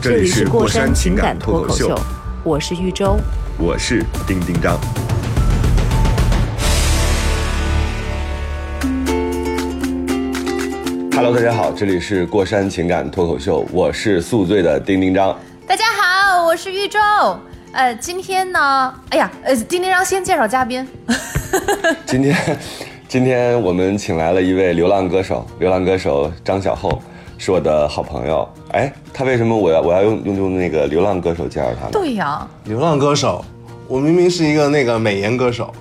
这这里里是过山情感脱口秀，我是豫州。我是丁丁张。Hello，大家好，这里是过山情感脱口秀，我是宿醉的丁丁张。大家好，我是豫州。呃，今天呢，哎呀，呃，丁丁张先介绍嘉宾。今天，今天我们请来了一位流浪歌手，流浪歌手张小厚是我的好朋友。哎，他为什么我要我要用用用那个流浪歌手介绍他呢？对呀，流浪歌手，我明明是一个那个美颜歌手，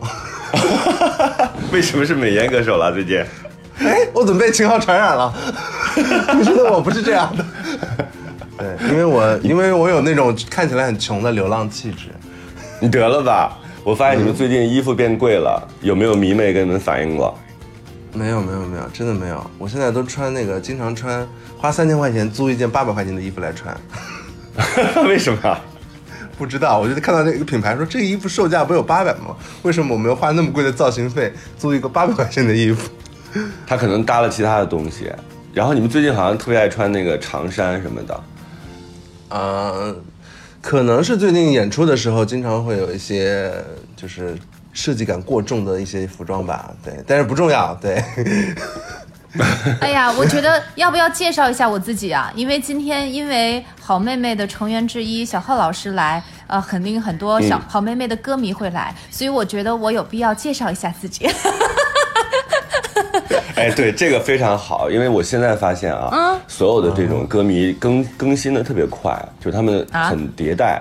为什么是美颜歌手了？最近？哎，我怎么被秦昊传染了？你觉得我不是这样的？对，因为我因为我有那种看起来很穷的流浪气质。你得了吧！我发现你们最近衣服变贵了，有没有迷妹跟你们反映过？没有没有没有，真的没有。我现在都穿那个，经常穿，花三千块钱租一件八百块钱的衣服来穿。为什么？不知道，我就看到那个品牌说这个衣服售价不有八百吗？为什么我们要花那么贵的造型费租一个八百块钱的衣服？他可能搭了其他的东西。然后你们最近好像特别爱穿那个长衫什么的。呃，可能是最近演出的时候，经常会有一些就是设计感过重的一些服装吧，对，但是不重要，对。哎呀，我觉得要不要介绍一下我自己啊？因为今天因为好妹妹的成员之一小浩老师来，呃，肯定很多小、嗯好妹妹的歌迷会来，所以我觉得我有必要介绍一下自己。哎，对，这个非常好，因为我现在发现啊，嗯所有的这种歌迷更更新的特别快，就是他们啊很迭代。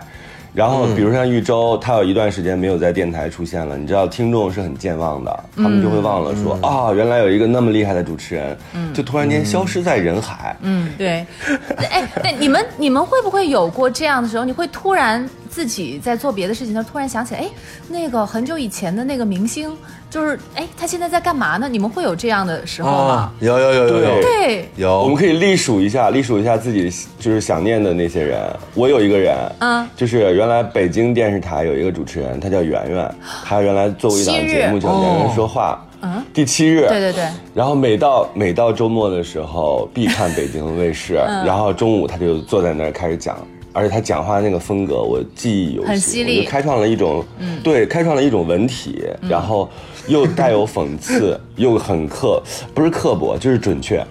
然后，比如像玉州，他有一段时间没有在电台出现了，你知道，听众是很健忘的，他们就会忘了说啊、原来有一个那么厉害的主持人，就突然间消失在人海。嗯，对。哎，对，你们你们会不会有过这样的时候？你会突然自己在做别的事情的时候，突然想起来，哎，那个很久以前的那个明星，就是哎，他现在在干嘛呢？你们会有这样的时候吗？有有有有有对，有，我们可以隶数一下，隶数一下自己就是想念的那些人。我有一个人，嗯就是原来北京电视台有一个主持人，他叫圆圆，他原来做过一档节目叫《圆圆说话》，嗯，第七日，对对对。然后每到每到周末的时候，必看北京卫视，嗯然后中午他就坐在那儿开始讲。而且他讲话那个风格，我记忆犹新，很犀利嗯我就开创了一种，对，开创了一种文体，然后又带有讽刺，又很刻，不是刻薄，就是准确，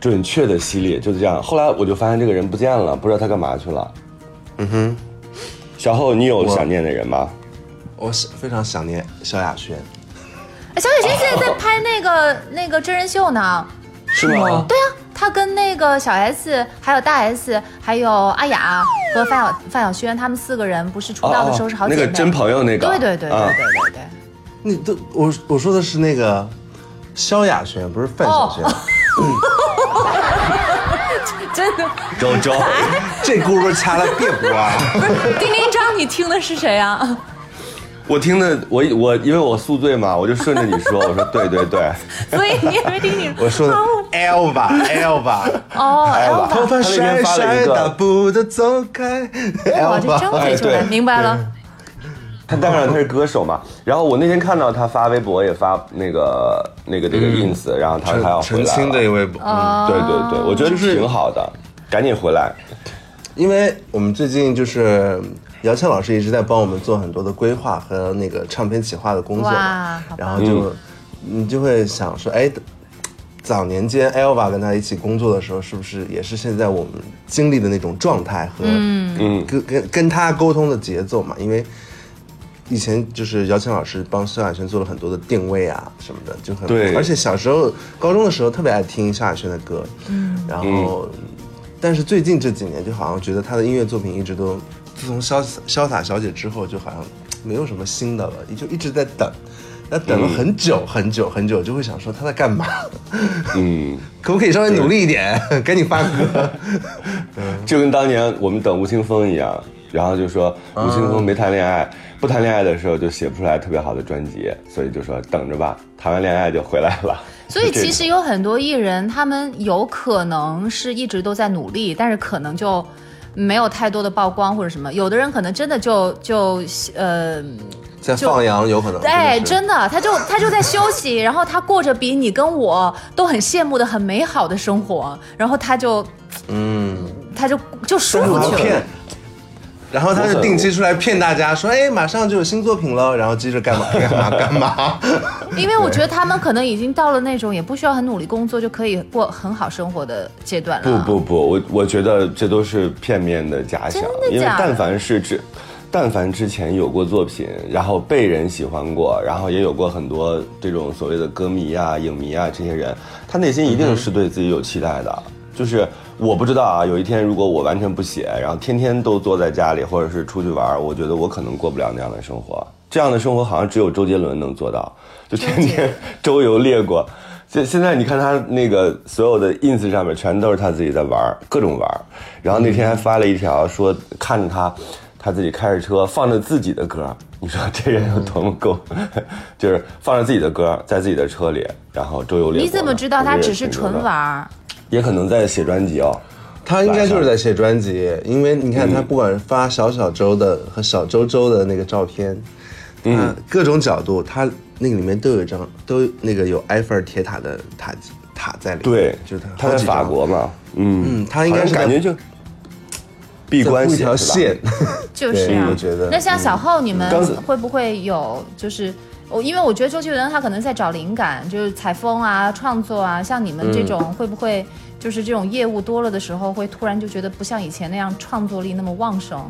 准确的犀利，就是这样。后来我就发现这个人不见了，不知道他干嘛去了。嗯哼，小厚，你有想念的人吗？我是非常想念萧亚轩。哎小雪仙现在在拍那个那个真人秀呢。是吗？对啊，他跟那个小 S，还有大 S，还有阿雅和范晓范晓萱，他们四个人不是出道的时候是好姐妹。哦那个真朋友那个，对对对对啊对对对。你都我我说的是那个萧亚轩，不是范晓萱。真的，周周，这轱辘掐了别播啊！不是丁丁张，你听的是谁啊？我听的我我因为我宿醉嘛，我就顺着你说，我说对对对，所以你也没听你我说的 Elva Elva，哦吧头发他那天甩发了一甩，大个，步的走开。哇，这真 Elva，会出来，明白了。他当然他是歌手嘛。然后我那天看到他发微博也发那个那个这个 ins，然后他说他要回来澄清的一了。位，哦嗯，对对对，我觉得挺好的，赶紧回来。因为我们最近就是姚谦老师一直在帮我们做很多的规划和那个唱片企划的工作嘛然后就你就会想说，哎，早年间 Elva 跟他一起工作的时候，是不是也是现在我们经历的那种状态和嗯，跟跟跟他沟通的节奏嘛？因为以前就是姚谦老师帮萧亚轩做了很多的定位啊什么的，就很对而且小时候高中的时候特别爱听萧亚轩的歌，嗯，然后、但是最近这几年就好像觉得他的音乐作品一直都，自从潇潇洒小姐之后，就好像没有什么新的了，就一直在等。那等了很久很久很久，就会想说她在干嘛？嗯，可不可以稍微努力一点，赶紧发歌？就跟当年我们等吴青峰一样，然后就说吴青峰没谈恋爱，不谈恋爱的时候就写不出来特别好的专辑，所以就说等着吧，谈完恋爱就回来了。所以其实有很多艺人，他们有可能是一直都在努力，但是可能就没有太多的曝光或者什么。有的人可能真的就就呃，在放羊有可能。哎，真的他就他就在休息，然后他过着比你跟我都很羡慕的很美好的生活，然后他就嗯，他就就舒然服去了。然后他就定期出来骗大家说，哎，马上就有新作品了，然后接着干嘛干嘛干嘛。因为我觉得他们可能已经到了那种也不需要很努力工作就可以过很好生活的阶段了。不不不，我我觉得这都是片面的假想真的，因为但凡是之，但凡之前有过作品，然后被人喜欢过，然后也有过很多这种所谓的歌迷啊、影迷啊这些人，他内心一定是对自己有期待的。就是我不知道啊，有一天如果我完全不写，然后天天都坐在家里或者是出去玩，我觉得我可能过不了那样的生活。这样的生活好像只有周杰伦能做到，就天天周游列国。现现在你看他那个所有的 ins 上面全都是他自己在玩儿，各种玩儿。然后那天还发了一条说看着他，他自己开着车放着自己的歌，你说这人有多么够？就是放着自己的歌在自己的车里，然后周游列国。你怎么知道他只是纯？玩儿？也可能在写专辑哦。他应该就是在写专辑，因为你看他不管发小小周的和小周周的那个照片，嗯，各种角度，他那个里面都有一张，都那个有埃菲尔铁塔的塔塔在里面。对，就是他在法国嘛，嗯嗯他应该是感觉就闭关一条线。就是啊 我觉得那像小浩，你们会不会有就是？我因为我觉得周杰伦他可能在找灵感，就是采风啊、创作啊。像你们这种会不会就是这种业务多了的时候，会突然就觉得不像以前那样创作力那么旺盛，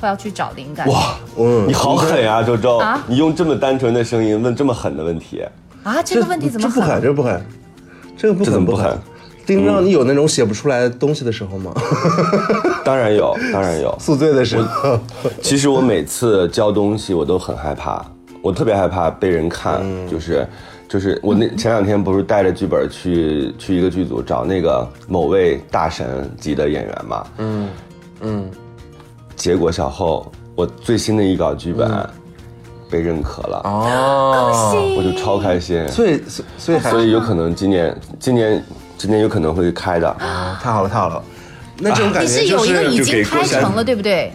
会要去找灵感？哇，嗯你好狠呀，周周啊！你用这么单纯的声音问这么狠的问题，啊，这个问题怎么这不狠？这不狠，这个不狠不这怎么不狠？丁让你有那种写不出来的东西的时候吗？当然有，当然有。宿醉的时候，其实我每次教东西，我都很害怕，我特别害怕被人看，嗯就是。就是我那前两天不是带着剧本去去一个剧组找那个某位大神级的演员嘛，嗯嗯，结果小后我最新的一稿剧本被认可了，哦，我就超开心，所以所所以所以有可能今年今年今年有可能会开的，啊太好了太好了，那这种感觉就是有一个已就经给拍成了，对不对？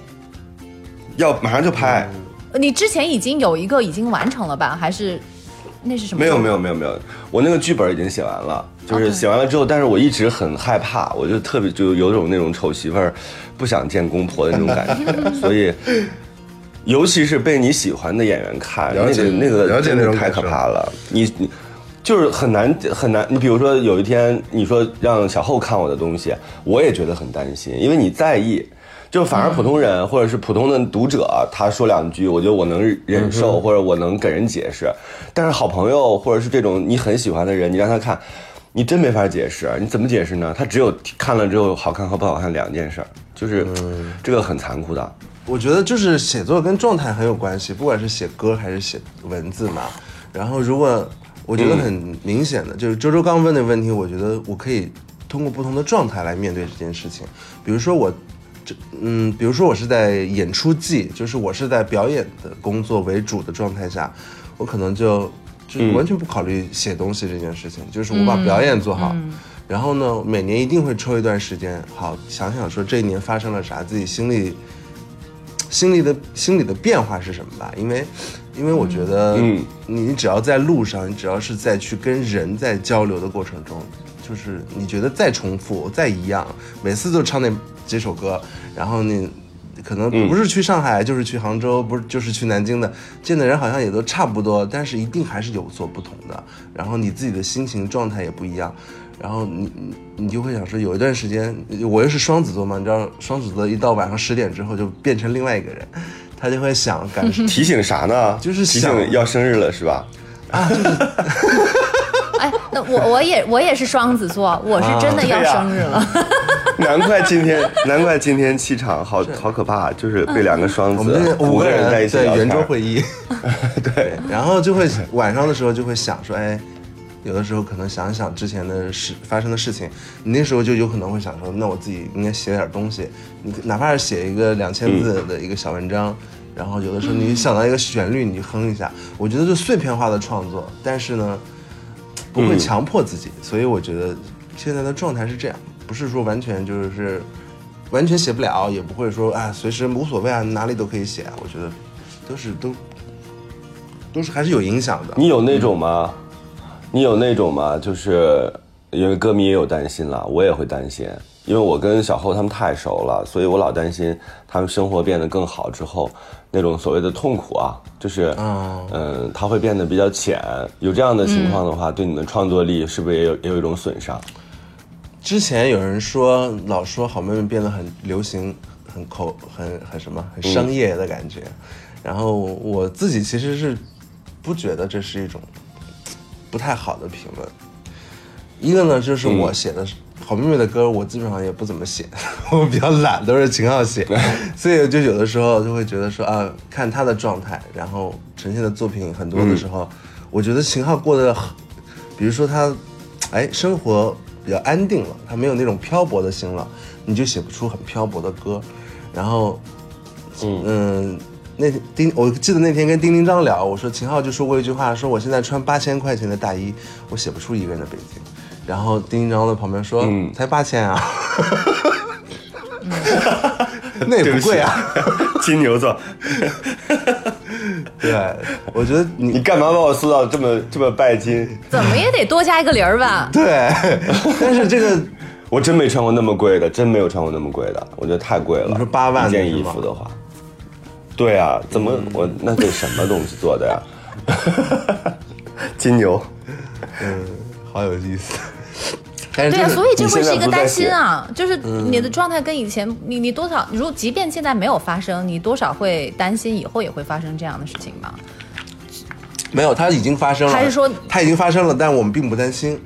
要马上就拍。你之前已经有一个已经完成了吧？还是那是什么？没有没有。没有没有，我那个剧本已经写完了，就是写完了之后，但是我一直很害怕，我就特别就有种那种丑媳妇儿不想见公婆的那种感觉，所以。尤其是被你喜欢的演员看，那了解个那个了解真的太那种感受可怕了。你你就是很难很难。你比如说有一天你说让小后看我的东西，我也觉得很担心，因为你在意。就反而普通人或者是普通的读者，他说两句，我觉得我能忍受，或者我能给人解释。但是好朋友或者是这种你很喜欢的人，你让他看，你真没法解释。你怎么解释呢？他只有看了之后好看和不好看两件事儿，就是这个很残酷的。我觉得就是写作跟状态很有关系，不管是写歌还是写文字嘛。然后如果我觉得很明显的，就是周周刚问的问题，我觉得我可以通过不同的状态来面对这件事情。比如说我，这嗯，比如说我是在演出季，就是我是在表演的工作为主的状态下，我可能就就完全不考虑写东西这件事情，就是我把表演做好。然后呢，每年一定会抽一段时间，好想想说这一年发生了啥，自己心里心里的心里的变化是什么吧？因为，因为我觉得，嗯你只要在路上，你只要是在去跟人在交流的过程中，就是你觉得再重复、再一样，每次都唱那几首歌，然后你可能不是去上海，就是去杭州，不是就是去南京的，见的人好像也都差不多，但是一定还是有所不同的。然后你自己的心情状态也不一样。然后你你你就会想说，有一段时间，我又是双子座嘛，你知道双子座一到晚上十点之后就变成另外一个人，他就会想感受 提醒啥呢？就是提想醒要生日了是吧？啊 哎，那我我也我也是双子座，我是真的要生日了。那 难怪今天，难怪今天气场好好可怕，就是被两个双我们五个人在一起对圆桌会议，对，然后就会晚上的时候就会想说，哎，有的时候可能想想之前的事发生的事情，你那时候就有可能会想说，那我自己应该写点东西，你哪怕是写一个两千字的一个小文章，然后有的时候你想到一个旋律，你就哼一下，我觉得就碎片化的创作，但是呢，不会嗯强迫自己，所以我觉得现在的状态是这样，不是说完全就是。完全写不了，也不会说啊，随时无所谓啊，哪里都可以写啊。我觉得都是都都是还是有影响的。你有那种吗？你有那种吗？就是因为歌迷也有担心了，我也会担心，因为我跟小后他们太熟了，所以我老担心他们生活变得更好之后，那种所谓的痛苦啊，就是哦嗯，他会变得比较浅。有这样的情况的话，对你们创作力是不是也有也有一种损伤？之前有人说，老说好妹妹变得很流行，很口，很很什么，很商业的感觉。然后我自己其实是不觉得这是一种不太好的评论。一个呢，就是我写的好妹妹的歌，我基本上也不怎么写，我比较懒，都是秦昊写，所以就有的时候就会觉得说啊，看他的状态，然后呈现的作品很多的时候，我觉得秦昊过得很，比如说他，哎，生活比较安定了，他没有那种漂泊的心了，你就写不出很漂泊的歌。然后，嗯那天丁，我记得那天跟丁丁张聊，我说秦昊就说过一句话，说我现在穿八千块钱的大衣，我写不出一个人的北京。然后丁丁张在旁边说，嗯才八千啊，那也不贵啊。金牛座，对，我觉得你你干嘛把我塑造这么这么拜金？怎么也得多加一个零儿吧？对，但是这个我真没穿过那么贵的，真没有穿过那么贵的，我觉得太贵了。你说8万件衣服的话，对啊，怎么我那得什么东西做的呀？金牛，嗯，好有意思。但是对啊，所以这会是一个担心啊，就是你的状态跟以前，你你多少，如果即便现在没有发生，你多少会担心以后也会发生这样的事情吧？没有，它已经发生了，还是说它已经发生了，但我们并不担心，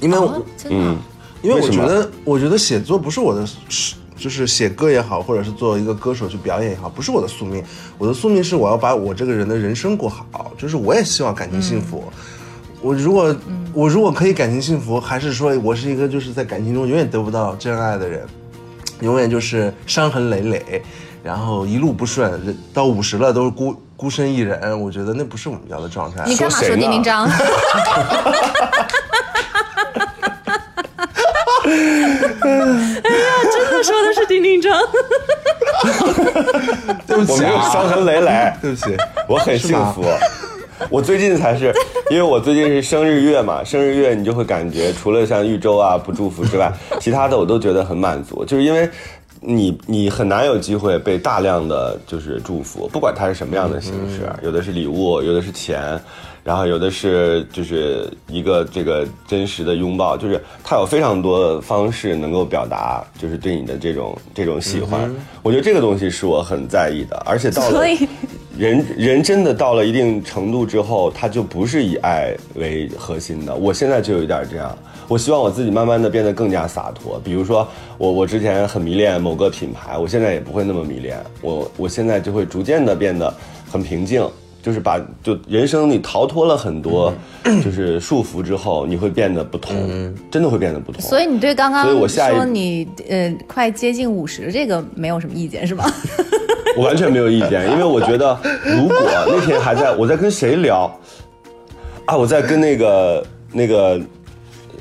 因为我、嗯，因为我觉得，我觉得写作不是我的，是就是写歌也好，或者是做一个歌手去表演也好，不是我的宿命。我的宿命是我要把我这个人的人生过好，就是我也希望感情幸福。我如果、我如果可以感情幸福，还是说我是一个就是在感情中永远得不到真爱的人，永远就是伤痕累累，然后一路不顺，到五十了都是孤孤身一人。我觉得那不是我们要的状态。你干嘛说丁丁章？真的说的是丁丁章。对不起我没有伤痕累累，对不起。我很幸福。我最近才是，因为我最近是生日月嘛，生日月你就会感觉除了像豫州啊不祝福之外，其他的我都觉得很满足，就是因为你你很难有机会被大量的就是祝福，不管它是什么样的形式，有的是礼物，有的是钱。然后有的是就是一个这个真实的拥抱，就是它有非常多的方式能够表达，就是对你的这种这种喜欢。我觉得这个东西是我很在意的，而且到了所以人人真的到了一定程度之后，他就不是以爱为核心的。我现在就有一点这样，我希望我自己慢慢的变得更加洒脱。比如说，我我之前很迷恋某个品牌，我现在也不会那么迷恋。我我现在就会逐渐的变得很平静，就是把就人生你逃脱了很多就是束缚之后，你会变得不同，真的会变得不同。所以你对刚刚所以我下一说你呃快接近五十这个没有什么意见是吗？我完全没有意见，因为我觉得，如果那天还在我在跟谁聊啊，我在跟那个那个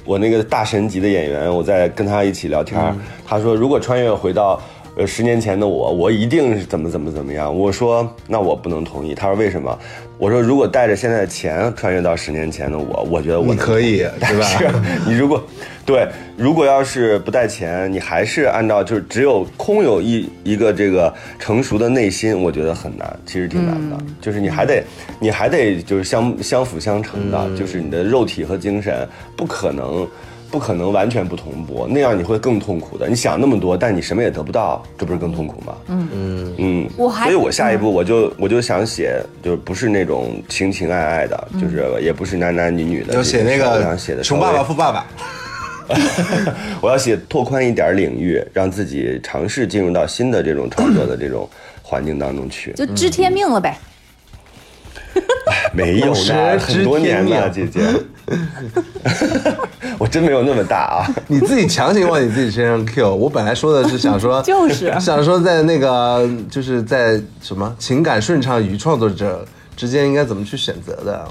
我那个大神级的演员，我在跟他一起聊天儿，他说如果穿越回到。呃，十年前的我，我一定是怎么怎么怎么样。我说，那我不能同意。他说为什么？我说，如果带着现在的钱穿越到十年前的我，我觉得我可以对吧 是你如果对，如果要是不带钱，你还是按照就是只有空有一一个这个成熟的内心，我觉得很难，其实挺难的。就是你还得你还得就是相相辅相成的，就是你的肉体和精神不可能。不可能完全不同步，那样你会更痛苦的。你想那么多，但你什么也得不到，这不是更痛苦吗？嗯嗯嗯。我还所以我下一步我就我就想写，就是不是那种情情爱爱的，就是也不是男男女女的这种，要写那我个想写的穷爸爸富爸爸，我要写拓宽一点领域，让自己尝试进入到新的这种创作的这种环境当中去。就知天命了呗。没有蛇呢，很多年了，姐姐。我真没有那么大啊。你自己强行往你自己身上 Q。我本来说的是想说，就是想说在那个就是在什么情感顺畅与创作者之间应该怎么去选择的。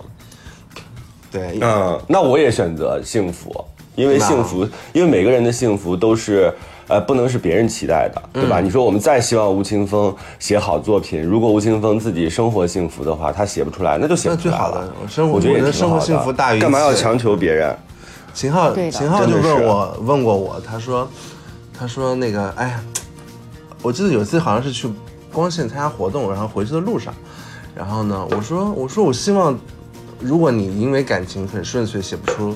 对，嗯，那我也选择幸福，因为幸福，因为每个人的幸福都是。呃，不能是别人期待的，对吧？你说我们再希望吴青峰写好作品，如果吴青峰自己生活幸福的话，他写不出来，那就写那不出来了最好的。我生活，我觉得的生活幸福大于一干嘛要强求别人？秦昊，对秦昊就问我，问过我，他说，他说那个，哎呀，我记得有一次好像是去光线参加活动，然后回去的路上，然后呢，我说，我说我希望，如果你因为感情很顺遂写不出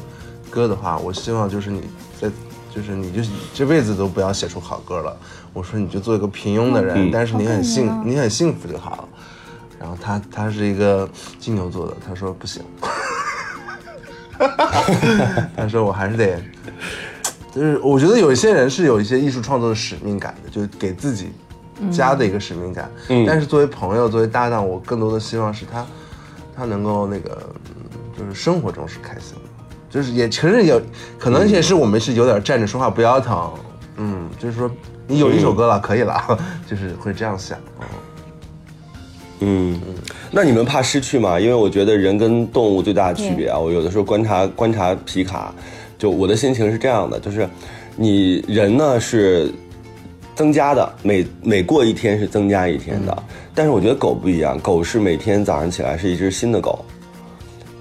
歌的话，我希望就是你在，就是你就这辈子都不要写出好歌了。我说你就做一个平庸的人，嗯但是你很幸，你很幸福就好了。然后他他是一个金牛座的，他说不行。他说我还是得，就是我觉得有一些人是有一些艺术创作的使命感的，就是给自己加的一个使命感。嗯但是作为朋友，作为搭档，我更多的希望是他，他能够那个，嗯就是生活中是开心的，就是也承认有可能也是我们是有点站着说话不腰疼，嗯，就是说你有一首歌了，可以了，就是会这样想。嗯嗯，那你们怕失去吗？因为我觉得人跟动物最大的区别啊，我有的时候观察观察皮卡，就我的心情是这样的，就是你人呢是增加的，每每过一天是增加一天的，但是我觉得狗不一样，狗是每天早上起来是一只新的狗，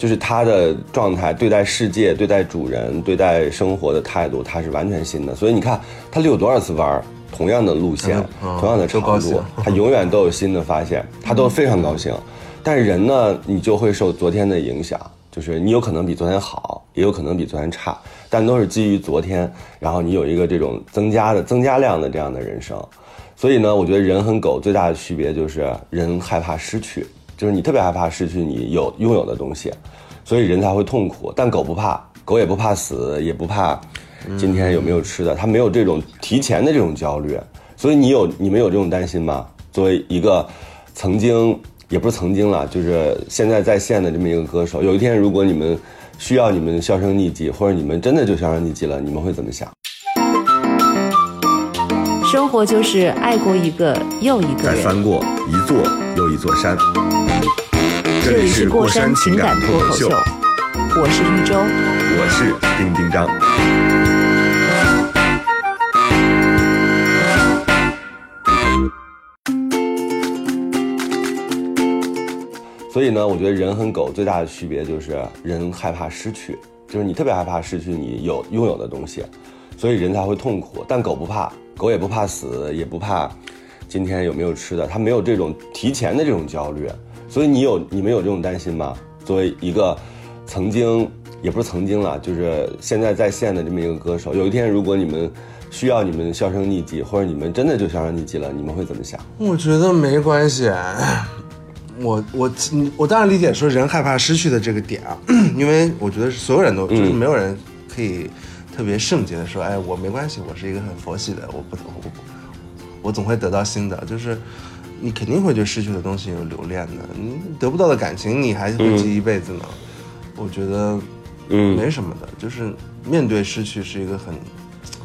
就是它的状态，对待世界、对待主人、对待生活的态度，它是完全新的。所以你看，它遛多少次弯儿，同样的路线，嗯同样的长度，它永远都有新的发现，它都非常高兴。但是人呢，你就会受昨天的影响，就是你有可能比昨天好，也有可能比昨天差，但都是基于昨天，然后你有一个这种增加的增加量的这样的人生。所以呢，我觉得人和狗最大的区别就是人害怕失去，就是你特别害怕失去你有拥有的东西，所以人才会痛苦。但狗不怕，狗也不怕死，也不怕今天有没有吃的，它没有这种提前的这种焦虑。所以你有你们有这种担心吗？作为一个曾经也不是曾经了，就是现在在线的这么一个歌手，有一天如果你们需要你们销声匿迹，或者你们真的就销声匿迹了，你们会怎么想？生活就是爱过一个又一个人。翻过一座又一座山。这里是过山情感脱口秀，我是玉州。我是丁丁张。所以呢，我觉得人和狗最大的区别就是人害怕失去，就是你特别害怕失去你有拥有的东西，所以人才会痛苦。但狗不怕，狗也不怕死，也不怕今天有没有吃的，它没有这种提前的这种焦虑。所以你有你们有这种担心吗？作为一个曾经也不是曾经了，就是现在在线的这么一个歌手，有一天如果你们需要你们销声匿迹，或者你们真的就销声匿迹了，你们会怎么想？我觉得没关系，我我我当然理解说人害怕失去的这个点啊，因为我觉得所有人都就是没有人可以特别圣洁的说，哎，我没关系，我是一个很佛系的，我不我我总会得到新的，就是你肯定会对失去的东西有留恋的，你得不到的感情你还会记一辈子呢。我觉得嗯没什么的，就是面对失去是一个很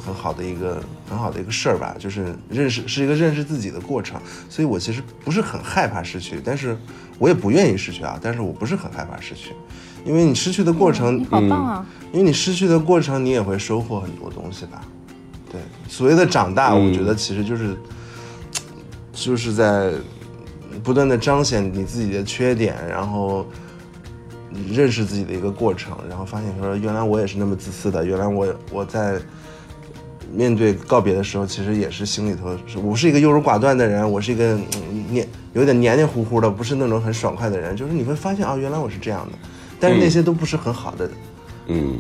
很好的一个很好的一个事儿吧，就是认识是一个认识自己的过程，所以我其实不是很害怕失去，但是我也不愿意失去啊，但是我不是很害怕失去，因为你失去的过程，你好棒啊！因为你失去的过程，你也会收获很多东西吧。对，所谓的长大，我觉得其实就是，就是在不断的彰显你自己的缺点，然后认识自己的一个过程，然后发现说，原来我也是那么自私的，原来我我在面对告别的时候，其实也是心里头是，我是一个优柔寡断的人，我是一个嗯黏有点黏黏糊糊的，不是那种很爽快的人，就是你会发现啊，原来我是这样的，但是那些都不是很好的。嗯，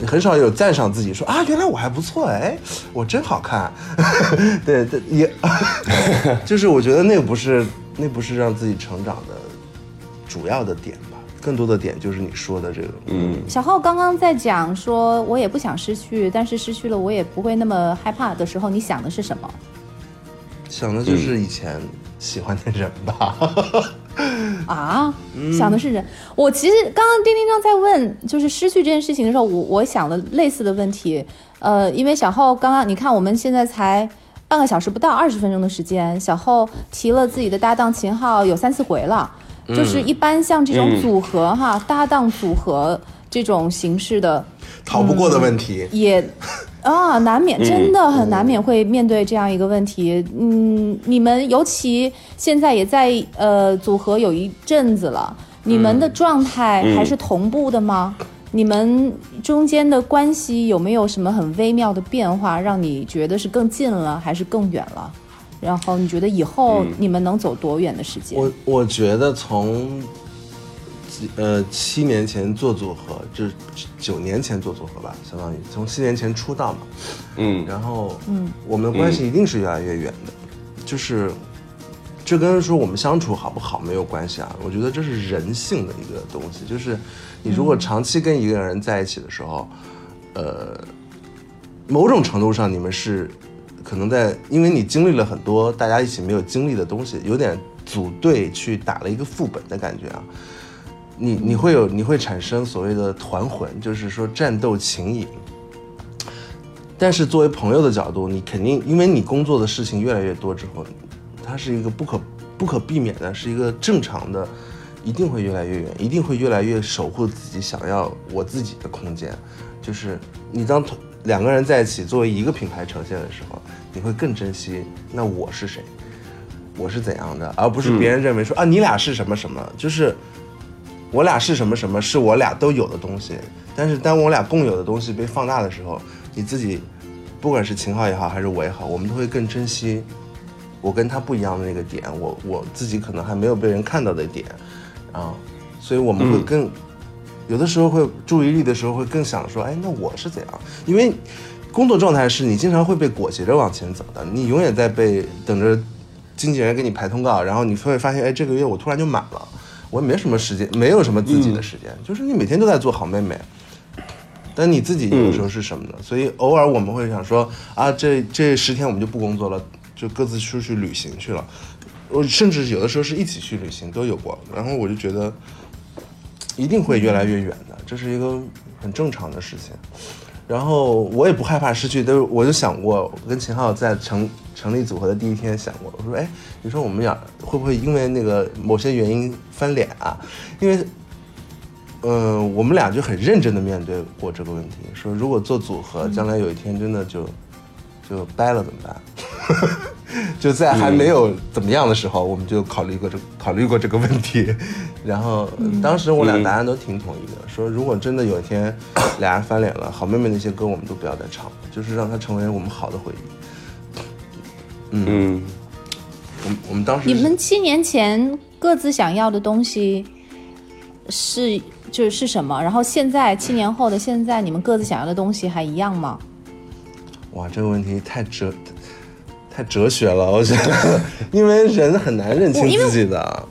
很少有赞赏自己说啊，原来我还不错哎，我真好看，对对也 就是我觉得那不是那不是让自己成长的主要的点吧，更多的点就是你说的这个，嗯，小浩刚刚在讲说，我也不想失去，但是失去了我也不会那么害怕的时候，你想的是什么？想的就是以前喜欢的人吧。啊，想的是人。我其实刚刚丁丁章在问，就是失去这件事情的时候，我我想了类似的问题。呃，因为小浩刚刚，你看我们现在才半个小时不到二十分钟的时间，小浩提了自己的搭档秦昊有三四回了。就是一般像这种组合哈，搭档组合这种形式的，逃不过的问题。也啊，难免真的很难免会面对这样一个问题。嗯，你们尤其现在也在呃组合有一阵子了，你们的状态还是同步的吗？你们中间的关系有没有什么很微妙的变化，让你觉得是更近了，还是更远了？然后你觉得以后你们能走多远的时间？我我觉得从呃七年前做组合，就是九年前做组合吧，相当于从七年前出道嘛，嗯，然后嗯，我们的关系一定是越来越远的，就是这跟说我们相处好不好没有关系啊，我觉得这是人性的一个东西，就是你如果长期跟一个人在一起的时候，呃，某种程度上你们是。可能在，因为你经历了很多大家一起没有经历的东西，有点组队去打了一个副本的感觉啊。你你会有，你会产生所谓的团魂，就是说战斗情谊。但是作为朋友的角度，你肯定，因为你工作的事情越来越多之后，它是一个不可不可避免的，是一个正常的，一定会越来越远，一定会越来越守护自己想要我自己的空间。就是你当两个人在一起作为一个品牌呈现的时候。你会更珍惜那我是谁，我是怎样的，而不是别人认为说啊你俩是什么什么，就是我俩是什么什么，是我俩都有的东西。但是当我俩共有的东西被放大的时候，你自己不管是秦昊也好，还是我也好，我们都会更珍惜我跟他不一样的那个点，我我自己可能还没有被人看到的点啊，所以我们会更有的时候会注意力的时候会更想说，哎，那我是怎样？因为。工作状态是你经常会被裹挟着往前走的，你永远在被等着经纪人给你排通告，然后你会发现，哎，这个月我突然就满了，我也没什么时间，没有什么自己的时间，就是你每天都在做好妹妹，但你自己有时候是什么呢？所以偶尔我们会想说，啊，这这十天我们就不工作了，就各自出去旅行去了，我甚至有的时候是一起去旅行都有过，然后我就觉得一定会越来越远的，这是一个很正常的事情。然后我也不害怕失去，但是我就想过，我跟秦昊在成成立组合的第一天想过，我说，哎，你说我们俩会不会因为那个某些原因翻脸啊？因为，嗯，我们俩就很认真的面对过这个问题，说如果做组合，将来有一天真的就就掰了怎么办？就在还没有怎么样的时候，我们就考虑过这考虑过这个问题。然后当时我俩答案都挺统一的，说如果真的有一天 俩人翻脸了，好妹妹那些歌我们都不要再唱了，就是让它成为我们好的回忆。嗯，我们我们当时你们七年前各自想要的东西是就是是什么？然后现在七年后的现在，你们各自想要的东西还一样吗？哇，这个问题太哲太哲学了，我觉得，因为人很难认清自己的。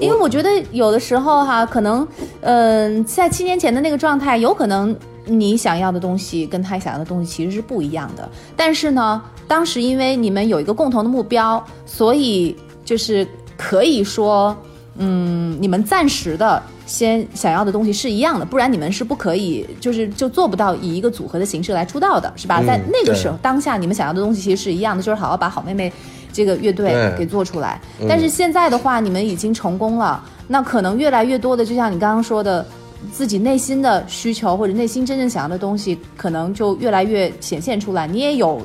因为我觉得有的时候哈，可能，嗯，在七年前的那个状态，有可能你想要的东西跟他想要的东西其实是不一样的。但是呢，当时因为你们有一个共同的目标，所以就是可以说，嗯，你们暂时的先想要的东西是一样的，不然你们是不可以，就是就做不到以一个组合的形式来出道的，是吧？在那个时候当下，你们想要的东西其实是一样的，就是好好把好妹妹。这个乐队给做出来，但是现在的话，你们已经成功了，那可能越来越多的，就像你刚刚说的，自己内心的需求或者内心真正想要的东西，可能就越来越显现出来。你也有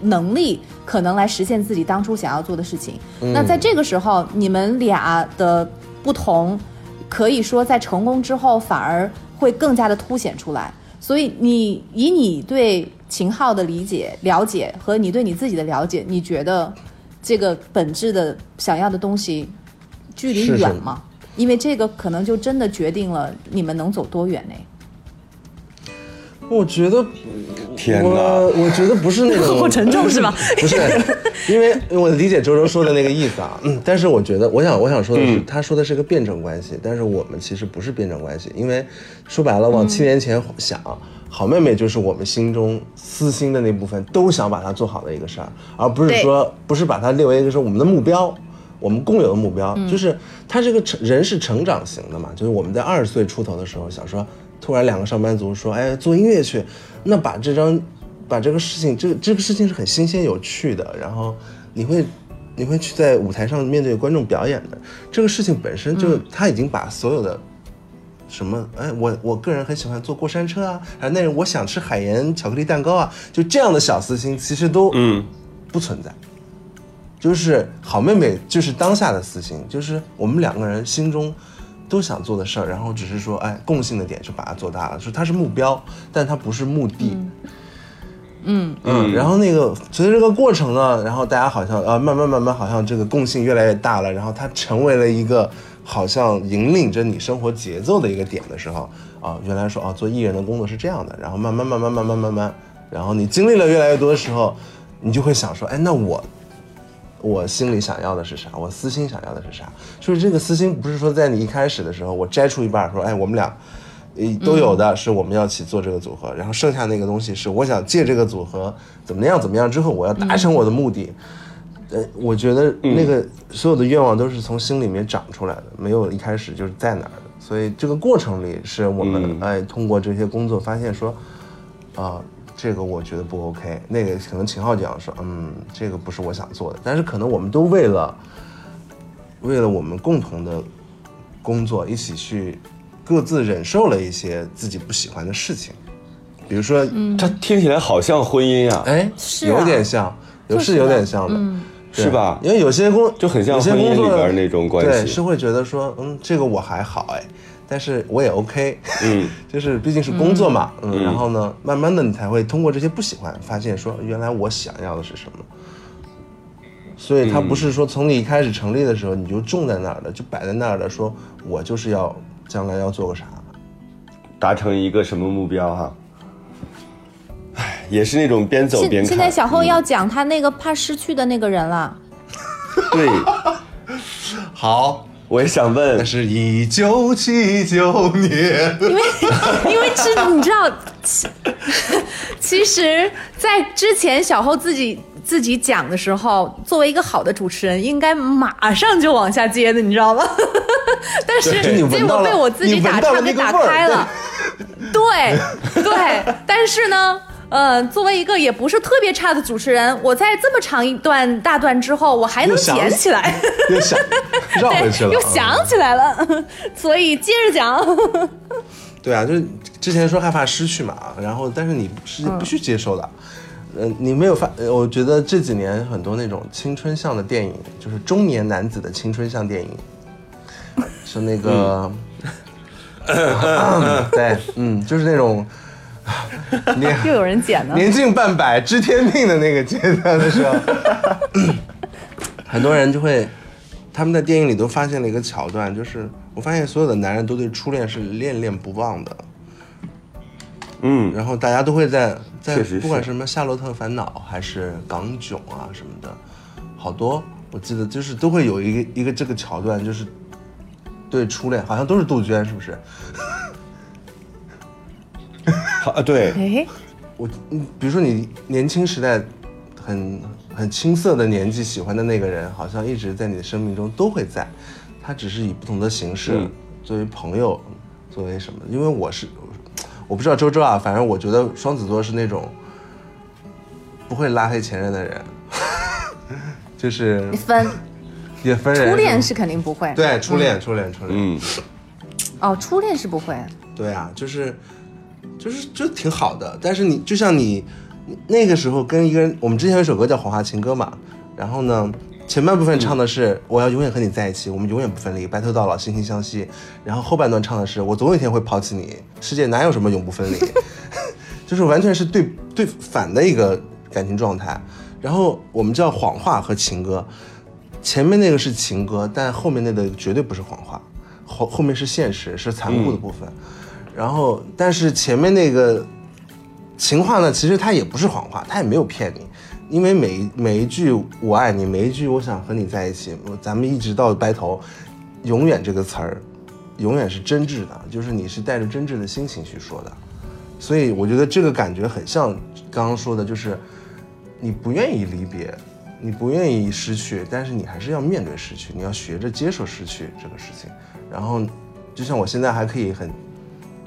能力可能来实现自己当初想要做的事情。那在这个时候，你们俩的不同，可以说在成功之后反而会更加的凸显出来。所以，你以你对秦昊的理解、了解和你对你自己的了解，你觉得？这个本质的想要的东西，距离远吗？因为这个可能就真的决定了你们能走多远呢。我觉得天哪我！我觉得不是那种 好沉重是吧？不是，因为我理解周周说的那个意思啊，嗯，但是我觉得，我想我想说的是，他说的是个辩证关系，但是我们其实不是辩证关系，因为说白了，往七年前想，好妹妹就是我们心中私心的那部分，都想把它做好的一个事儿，而不是说不是把它列为一个说我们的目标。我们共有的目标、就是，他这个成人是成长型的嘛，就是我们在二十岁出头的时候想说，突然两个上班族说，哎，做音乐去，那把这张，把这个事情，这个这个事情是很新鲜有趣的，然后你会，你会去在舞台上面对观众表演的，这个事情本身就他已经把所有的。什么？哎，我我个人很喜欢坐过山车啊，还有那种我想吃海盐巧克力蛋糕啊，就这样的小私心，其实都嗯不存在。就是好妹妹，就是当下的私心，就是我们两个人心中都想做的事儿，然后只是说，哎，共性的点是把它做大了，说它是目标，但它不是目的。嗯嗯，然后那个随着这个过程呢，然后大家好像呃慢慢慢慢好像这个共性越来越大了，然后它成为了一个好像引领着你生活节奏的一个点的时候啊，原来说啊做艺人的工作是这样的，然后慢慢慢慢慢慢慢慢，然后你经历了越来越多的时候，你就会想说，哎，那我我心里想要的是啥？我私心想要的是啥？就是这个私心不是说在你一开始的时候我摘出一半说，哎，我们俩。都有的是我们要一起做这个组合，然后剩下那个东西是我想借这个组合怎么样怎么样之后，我要达成我的目的。呃，我觉得那个所有的愿望都是从心里面长出来的，没有一开始就是在哪儿的。所以这个过程里是我们、哎通过这些工作发现说，啊、这个我觉得不 OK，那个可能秦昊讲说，嗯，这个不是我想做的，但是可能我们都为了为了我们共同的工作一起去各自忍受了一些自己不喜欢的事情，比如说，这听起来好像婚姻啊，哎，是啊有点像，有是是有点的像的，对是吧因为有些工就很像工作里边那种关系对，是会觉得说，嗯，这个我还好哎，但是我也 OK，嗯，就是毕竟是工作嘛，嗯，嗯然后呢，慢慢的你才会通过这些不喜欢，发现说原来我想要的是什么。所以它不是说从你一开始成立的时候你就种在那儿的，就摆在那儿的，说我就是要将来要做个啥。达成一个什么目标哈？唉，也是那种边走边看。现现在小后嗯要讲他那个怕失去的那个人了。对，好，我也想问那，是一九七九年。因为因为是你知道，其 其实，在之前小后自己自己讲的时候，作为一个好的主持人，应该马上就往下接的，你知道吗？但是结果被我自己打岔给打开了。对对，但是呢。呃，作为一个也不是特别差的主持人，我在这么长一段大段之后，我还能想捡起来，又想绕回去了，又想起来了，所以接着讲。对啊，就是之前说害怕失去嘛，然后但是你是必须接受的。嗯、你没有发？呃我觉得这几年很多那种青春向的电影，就是中年男子的青春向电影，是那个，对，嗯，就是那种 年又有人剪呢。年近半百知天命的那个阶段的时候，很多人就会，他们在电影里都发现了一个桥段，就是我发现所有的男人都对初恋是恋恋不忘的，嗯，然后大家都会在在不管什么《夏洛特烦恼》还是港囧啊什么的，好多我记得就是都会有一个一个这个桥段，就是对初恋，好像都是杜鹃，是不是？好啊，对，哎，我，嗯比如说你年轻时代很很青涩的年纪喜欢的那个人，好像一直在你的生命中都会在，他只是以不同的形式，嗯作为朋友，作为什么？因为我是，我不知道周周啊，反正我觉得双子座是那种不会拉黑前任的人，就是分 也分人。初恋是肯定不会。对初恋，初恋，初恋，嗯，哦，初恋是不会。对啊，就是就是就挺好的。但是你就像你那个时候跟一个人，我们之前有一首歌叫《黄花情歌》嘛，然后呢，前半部分唱的是、我要永远和你在一起，我们永远不分离，白头到老，心心相惜。然后后半段唱的是我总有一天会抛弃你，世界哪有什么永不分离，就是完全是对对反的一个感情状态。然后我们叫谎话和情歌，前面那个是情歌，但后面那个绝对不是谎话，后后面是现实，是残酷的部分。然后，但是前面那个情话呢，其实它也不是谎话，它也没有骗你，因为每一每一句我爱你，每一句我想和你在一起，咱们一直到白头，永远这个词儿，永远是真挚的，就是你是带着真挚的心情去说的，所以我觉得这个感觉很像刚刚说的，就是你不愿意离别，你不愿意失去，但是你还是要面对失去，你要学着接受失去这个事情。然后，就像我现在还可以很，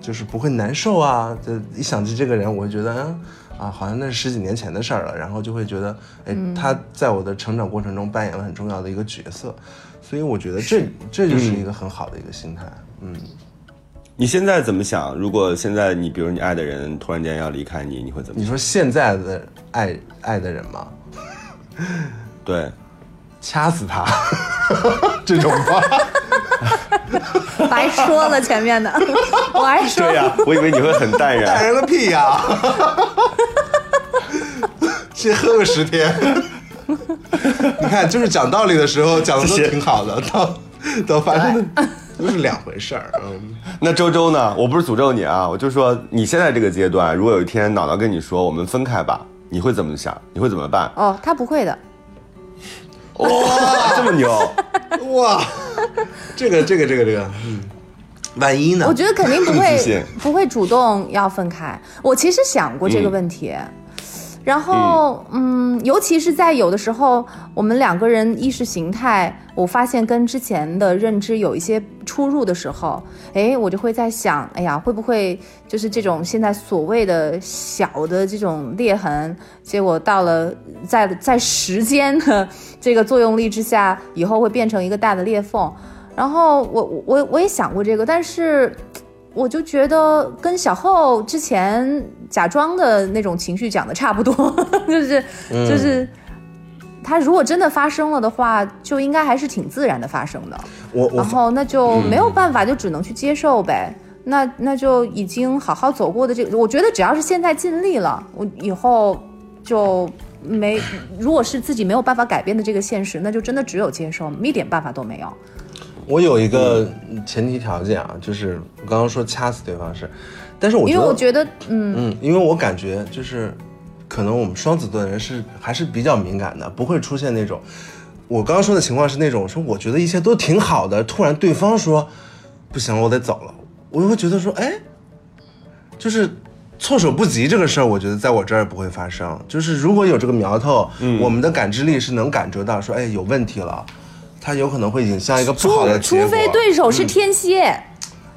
就是不会难受啊。就一想起这个人，我就觉得，嗯啊，好像那是十几年前的事儿了。然后就会觉得，哎，他在我的成长过程中扮演了很重要的一个角色。所以我觉得这这就是一个很好的一个心态。嗯，你现在怎么想？如果现在你，比如你爱的人突然间要离开你，你会怎么？你说现在的爱爱的人吗？对，掐死他，这种话。白说了前面的，我还说对呀、我以为你会很淡然 淡然。个屁呀！先喝个十天。你看，就是讲道理的时候讲的都挺好的，到到发生的都是两回事儿。嗯，那周周呢？我不是诅咒你啊，我就说你现在这个阶段，如果有一天姥姥跟你说我们分开吧，你会怎么想？你会怎么办？哦，他不会的。哇，这么牛！哇，这个这个这个这个，嗯，万一呢我？觉得肯定不会 不会主动要分开。我其实想过这个问题，然后嗯尤其是在有的时候，我们两个人意识形态，我发现跟之前的认知有一些出入的时候，哎，我就会在想，哎呀，会不会就是这种现在所谓的小的这种裂痕，结果到了在在时间的这个作用力之下，以后会变成一个大的裂缝。然后我我我我也想过这个，但是我就觉得跟小后之前假装的那种情绪讲的差不多，就 是就是。他如果真的发生了的话，就应该还是挺自然的发生的。我我然后那就没有办法，就只能去接受呗。那那就已经好好走过的这个，我觉得只要是现在尽力了，我以后就没，如果是自己没有办法改变的这个现实，那就真的只有接受，一点办法都没有。我有一个前提条件啊，就是我刚刚说掐死对方是，但是我觉因得为我觉得，嗯，嗯，因为我感觉就是，可能我们双子座的人是还是比较敏感的，不会出现那种，我刚刚说的情况是那种说我觉得一切都挺好的，突然对方说不行了，我得走了，我就会觉得说，哎，就是措手不及这个事儿，我觉得在我这儿不会发生。就是如果有这个苗头，我们的感知力是能感觉到说，哎，有问题了，它有可能会引向一个不好的结果。除非对手是天蝎，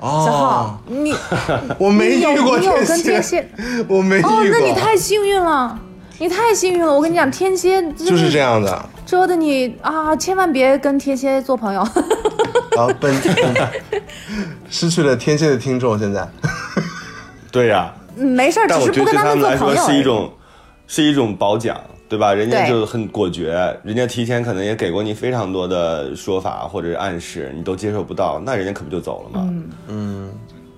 小哦浩，，你 我没有遇过你有跟天蝎，我没遇过。哦，那你太幸运了。你太幸运了，我跟你讲，天蝎就是这样的。折的你啊，千万别跟天蝎做朋友。然后本失去了天蝎的听众，现在对呀、嗯没事儿，但只是不跟他们做们来说朋友。是一种，是一种褒奖，对吧？人家就很果决，人家提前可能也给过你非常多的说法或者是暗示，你都接受不到，那人家可不就走了吗？嗯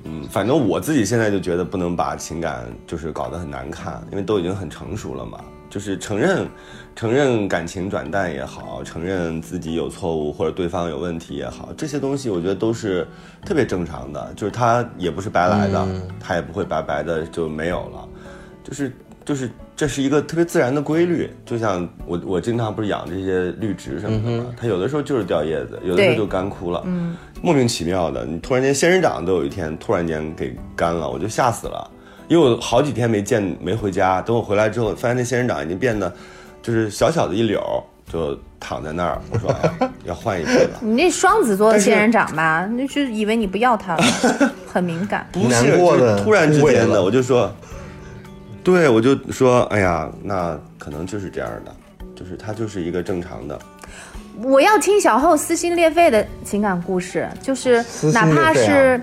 嗯反正我自己现在就觉得不能把情感就是搞得很难看，因为都已经很成熟了嘛。就是承认，承认感情转淡也好，承认自己有错误或者对方有问题也好，这些东西我觉得都是特别正常的。就是他也不是白来的，他也不会白白的就没有了。就是就是这是一个特别自然的规律，就像我我经常不是养这些绿植什么的嘛，它有的时候就是掉叶子，有的时候就干枯了，嗯，莫名其妙的，你突然间仙人掌都有一天突然间给干了，我就吓死了，因为我好几天没见没回家，等我回来之后，发现那仙人掌已经变得就是小小的一绺，就躺在那儿，我说哎要换一批了。你那双子座的仙人掌吧，那就以为你不要它了，很敏感。不是突然之间的，我就说，对，我就说，哎呀，那可能就是这样的，就是他就是一个正常的，我要听小厚撕心裂肺的情感故事，就是哪怕是，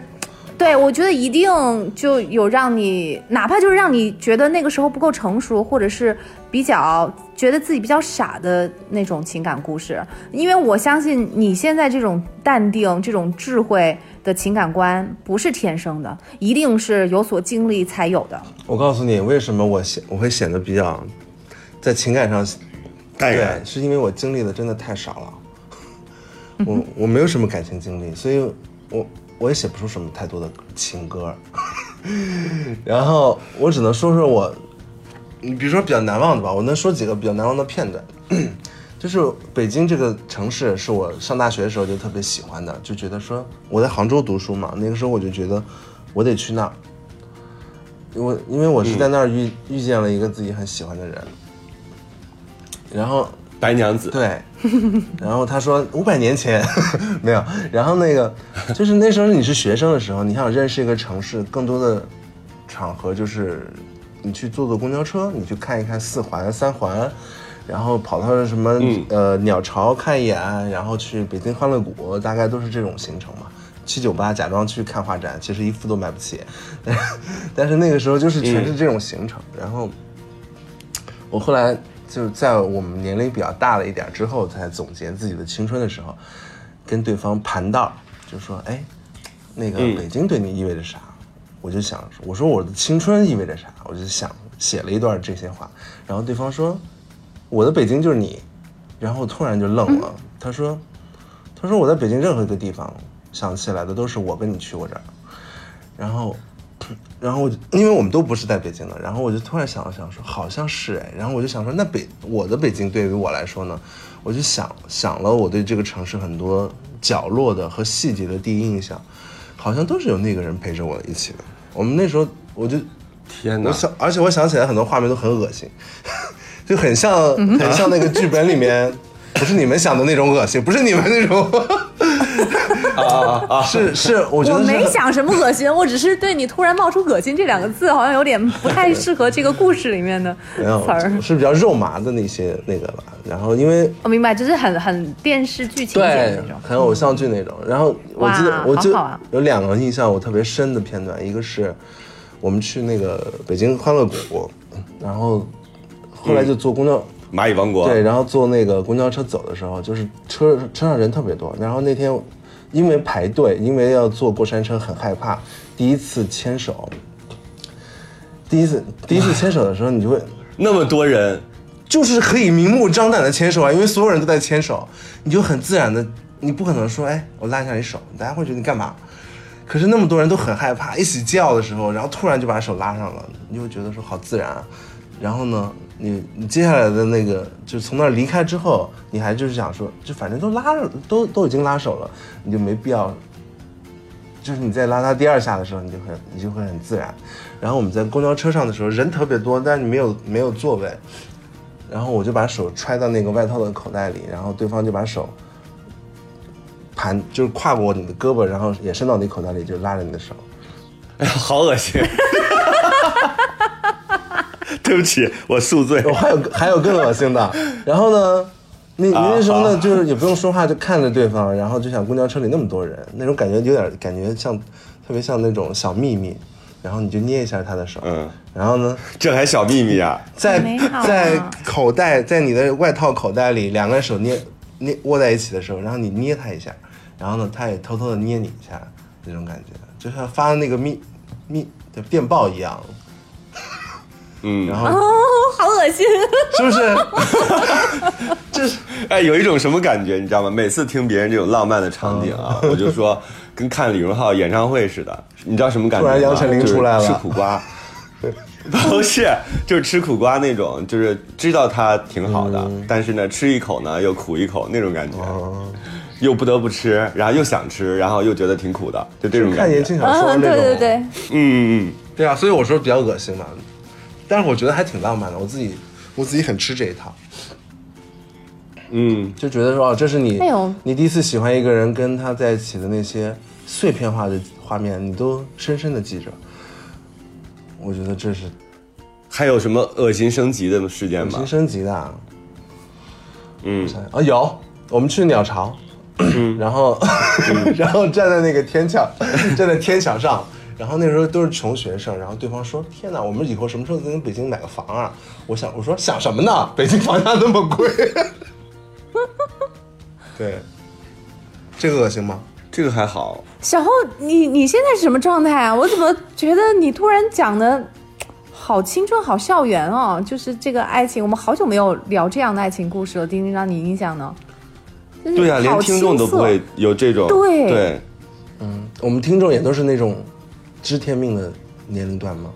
对我觉得一定就有让你，哪怕就是让你觉得那个时候不够成熟，或者是比较觉得自己比较傻的那种情感故事，因为我相信你现在这种淡定、这种智慧的情感观不是天生的，一定是有所经历才有的。我告诉你，为什么我显我会显得比较在情感上对淡然，。是因为我经历的真的太少了，我我没有什么感情经历，所以我我也写不出什么太多的情歌，然后我只能说说我你比如说比较难忘的吧，我能说几个比较难忘的片段。就是北京这个城市是我上大学的时候就特别喜欢的，就觉得说我在杭州读书嘛，那个时候我就觉得我得去那儿，我因为我是在那儿遇、遇见了一个自己很喜欢的人，然后白娘子，对，然后他说五百年前 没有，然后那个就是那时候你是学生的时候，你想认识一个城市，更多的场合就是你去坐坐公交车，你去看一看四环、三环，然后跑到什么、呃鸟巢看一眼，然后去北京欢乐谷，大概都是这种行程嘛。去酒吧假装去看画展，其实一副都买不起，但 是但是那个时候就是全是这种行程，然后。我后来就是在我们年龄比较大了一点之后，才总结自己的青春的时候，跟对方盘道，就说：“哎，那个北京对你意味着啥？”我就想，我说我的青春意味着啥？我就想写了一段这些话，然后对方说：“我的北京就是你。”然后突然就愣了，他说：“他说我在北京任何一个地方想起来的都是我跟你去过这儿。”然后然后我因为我们都不是在北京的，然后我就突然想了想说，好像是哎，然后我就想说，那北我的北京对于我来说呢，我就想想了我对这个城市很多角落的和细节的第一印象，好像都是有那个人陪着我一起的。我们那时候我就天哪我！想，而且我想起来很多画面都很恶心，就很像很像那个剧本里面，不是你们想的那种恶心，不是你们那种，是是，我觉得我没想什么恶心，我只是对你突然冒出“恶心”这两个字，好像有点不太适合这个故事里面的没有词儿。是比较肉麻的那些那个吧。然后因为我明白，就是很很电视剧情节那种。很偶像剧那种。然后我记得我就有两个印象我特别深的片段，一个是我们去那个北京欢乐谷，然后后来就坐公交。蚂蚁王国，对，然后坐那个公交车走的时候，就是车车上人特别多。然后那天因为排队，因为要坐过山车，很害怕。第一次牵手，第一次第一次牵手的时候，你就会 那么多人，就是可以明目张胆的牵手啊，因为所有人都在牵手，你就很自然的，你不可能说，哎，我拉一下你手，大家会觉得你干嘛？可是那么多人都很害怕，一起叫的时候，然后突然就把手拉上了，你就会觉得说好自然啊。然后呢，你你接下来的那个，就从那儿离开之后，你还就是想说，就反正都拉着，都都已经拉手了，你就没必要。就是你在拉他第二下的时候，你就很你就会很自然。然后我们在公交车上的时候，人特别多，但是你没有没有座位，然后我就把手揣到那个外套的口袋里，然后对方就把手盘就是跨过你的胳膊，然后也伸到你口袋里，就拉着你的手。哎呀，好恶心！对不起，我宿醉。我还有还有更恶心的，然后呢，你你啊那时候呢，就是也不用说话，就看着对方，然后就想公交车里那么多人，那种感觉有点感觉像，特别像那种小秘密，然后你就捏一下他的手，嗯，然后呢，这还小秘密啊！在啊在口袋，在你的外套口袋里，两个手捏捏握在一起的时候，然后你捏他一下，然后呢，他也偷偷的捏你一下，那种感觉，就像发那个密密的电报一样，嗯，然后哦，好恶心！是不是？这是哎，有一种什么感觉，你知道吗？每次听别人这种浪漫的场景啊，我就说跟看李荣浩演唱会似的，你知道什么感觉吗？突然杨丞琳就是出来了吃苦瓜。不是，就是吃苦瓜那种，就是知道它挺好的，嗯但是呢，吃一口呢又苦一口那种感觉，哦又不得不吃，然后又想吃，然后又觉得挺苦的，就这种感觉看言。情小说嗯，那种。对对对，嗯嗯对啊，所以我说比较恶心嘛，但是我觉得还挺浪漫的，我自己我自己很吃这一套，嗯。就觉得说哦，这是你、哎你第一次喜欢一个人，跟他在一起的那些碎片化的画面，你都深深的记着。我觉得这是还有什么恶心升级的事件吗？恶心？升级的啊。嗯，啊，有，我们去鸟巢，然后、然后站在那个天桥，站在天桥上，然后那时候都是穷学生，然后对方说：“天哪，我们以后什么时候在北京买个房啊？”我想，我说想什么呢？北京房价那么贵。对，这个恶心吗？这个还好，小后，你你现在是什么状态啊？我怎么觉得你突然讲的好青春、好校园哦？就是这个爱情，我们好久没有聊这样的爱情故事了。丁丁让你印象呢？就是对啊，连听众都不会有这种对对，嗯我们听众也都是那种知天命的年龄段吗？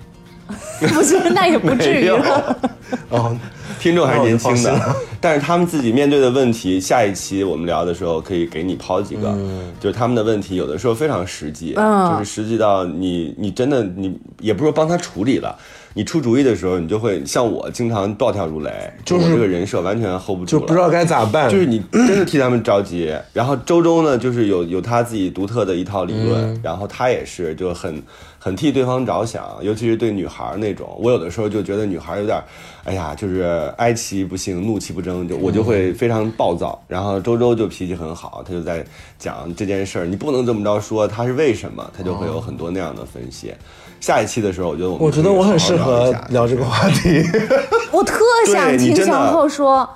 不是，那也不至于了。哦，听众还是年轻的 但是他们自己面对的问题，下一期我们聊的时候可以给你抛几个，就是他们的问题有的时候非常实际，嗯就是实际到你你真的你也不是说帮他处理了。你出主意的时候，你就会像我经常暴跳如雷，就是我这个人设完全 hold 不住了，就不知道该咋办。就是你 真的替他们着急。然后周周呢，就是有有他自己独特的一套理论，然后他也是就很很替对方着想，尤其是对女孩儿那种。我有的时候就觉得女孩儿有点儿，哎呀，就是哀其不幸，怒其不争，就我就会非常暴躁。然后周周就脾气很好，他就在讲这件事儿，你不能这么着说，他是为什么，他就会有很多那样的分析。下一期的时候，我觉得我们我觉得我很适合聊这个话题。我特想听小后说，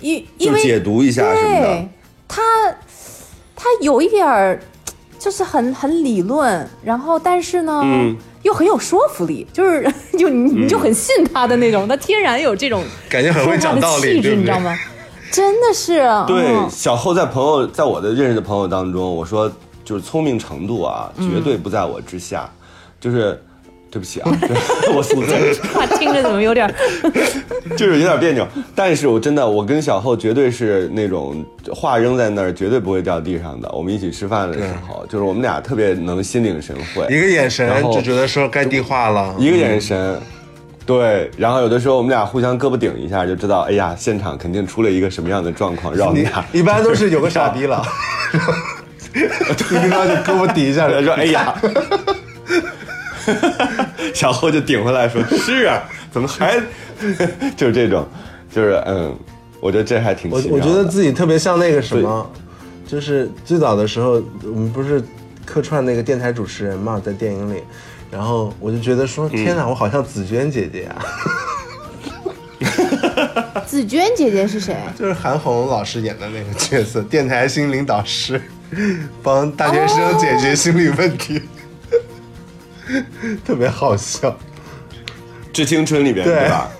因因为解读一下什么的对。他他有一点儿就是很很理论，然后但是呢，嗯又很有说服力，就是 就你你就很信他的那种，他天然有这种感觉很会讲道理气质，你知道吗？真的是，对，嗯小后在朋友，在我的认识的朋友当中，我说就是聪明程度啊，绝对不在我之下。就是，对不起啊，对 我话听着怎么有点 就是有点别扭。但是我真的，我跟小后绝对是那种话扔在那儿绝对不会掉地上的。我们一起吃饭的时候，就是我们俩特别能心领神会，一个眼神就觉得说该递话了。一个眼神。对，然后有的时候我们俩互相胳膊顶一下，就知道，哎呀，现场肯定出了一个什么样的状况，让我们你俩一般都是有个傻逼了，你跟他就胳膊抵一下，他说：“哎呀，小后就顶回来说：‘是啊，怎么还就是这种，就是嗯，我觉得这还挺我奇妙的。我觉得自己特别像那个什么，就是最早的时候，我们不是客串那个电台主持人嘛，在电影里，然后我就觉得说，天哪，我好像紫娟姐姐啊，紫娟姐姐是谁？就是韩红老师演的那个角色，电台心灵导师，帮大学生解决心理问题，特别好笑。《致青春》里边对对吧？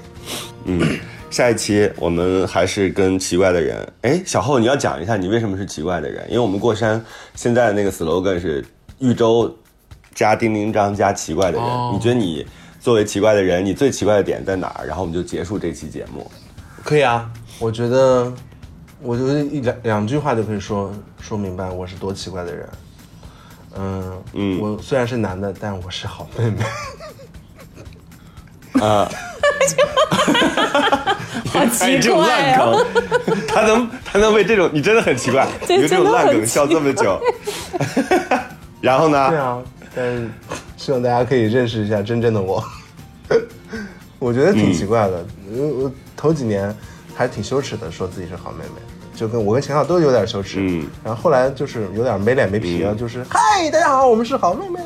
嗯，下一期我们还是跟奇怪的人。哎，小后你要讲一下你为什么是奇怪的人，因为我们过山现在的那个 slogan 是豫州加丁丁张加奇怪的人。哦你觉得你作为奇怪的人，你最奇怪的点在哪儿？然后我们就结束这期节目。可以啊，我觉得，我觉得一两两句话就可以说说明白我是多奇怪的人。嗯嗯我虽然是男的，但我是好妹妹。啊，好奇哎，这种怪烂哦！梗，他能他能为这种，你真的很奇怪，对你为这种烂梗笑这么久。然后呢？对啊，但是希望大家可以认识一下真正的我。我觉得挺奇怪的，因为我头几年还挺羞耻的，说自己是好妹妹，就跟我跟秦昊都有点羞耻。嗯。然后后来就是有点没脸没皮了，就是嗨，大家好，我们是好妹妹，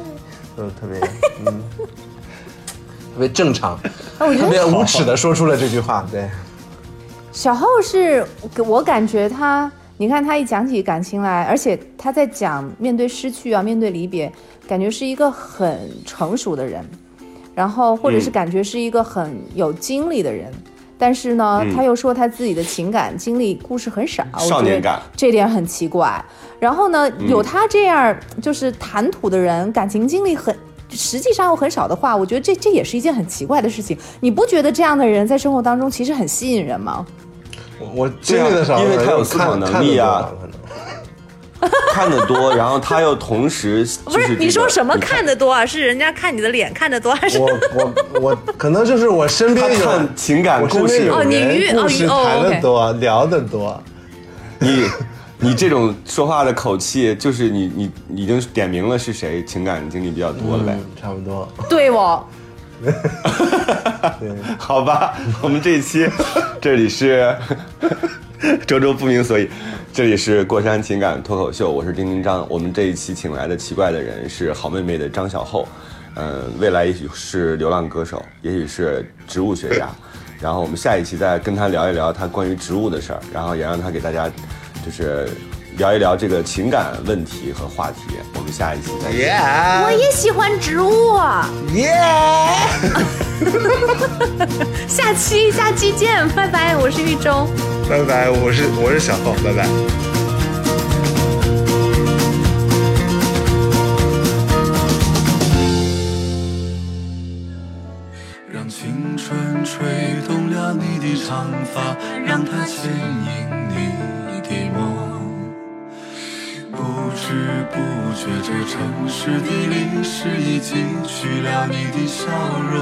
就特别嗯，特别正常，特别无耻的说出了这句话。对，小后是我感觉他，你看他一讲起感情来，而且他在讲面对失去啊，面对离别，感觉是一个很成熟的人，然后或者是嗯。感觉是一个很有经历的人。但是呢，嗯他又说他自己的情感经历故事很少，我觉得少年感这点很奇怪。然后呢，有他这样就是谈吐的人，感情经历很。实际上又很少的话，我觉得这这也是一件很奇怪的事情。你不觉得这样的人在生活当中其实很吸引人吗？我经历的少，因为他有思考能力啊看 看得多然后他又同时 不就是你说什么看得多啊？是人家看你的脸看得多，还是我我我可能就是我身边有他看情感故事哦你遇人故事哦谈哦，OK 的多，聊的多。你你这种说话的口气，就是你你你已经点明了是谁情感经历比较多了呗。嗯，差不多。对我？对，哈哈哈好吧，我们这一期这里是 周周不明所以，这里是过山情感脱口秀，我是丁丁张。我们这一期请来的奇怪的人是好妹妹的张小厚，嗯，未来也许是流浪歌手，也许是植物学家。然后我们下一期再跟他聊一聊他关于植物的事儿，然后也让他给大家就是聊一聊这个情感问题和话题，我们下一期再见。我也喜欢植物。耶 下期下期见，拜拜。我是玉周。拜拜，我是我是小浩。拜拜。让青春吹动了你的长发，让它牵引。不知不觉，这城市的历史已记取了你的笑容。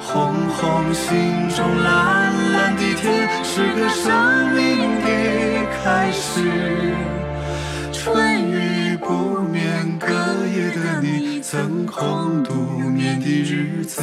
红红心中，蓝蓝的天，是个生命的开始。春雨不眠，隔夜的你，曾空独眠的日子。